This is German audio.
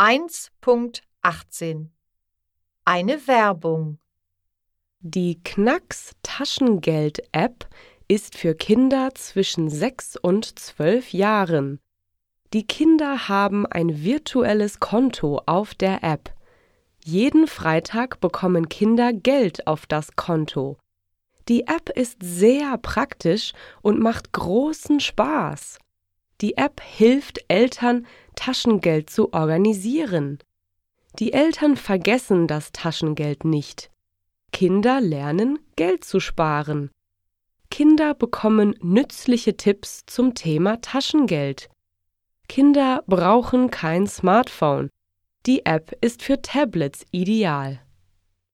1.18 Eine Werbung Die Knacks Taschengeld-App ist für Kinder zwischen 6 und 12 Jahren. Die Kinder haben ein virtuelles Konto auf der App. Jeden Freitag bekommen Kinder Geld auf das Konto. Die App ist sehr praktisch und macht großen Spaß. Die App hilft Eltern, Taschengeld zu organisieren. Die Eltern vergessen das Taschengeld nicht. Kinder lernen, Geld zu sparen. Kinder bekommen nützliche Tipps zum Thema Taschengeld. Kinder brauchen kein Smartphone. Die App ist für Tablets ideal.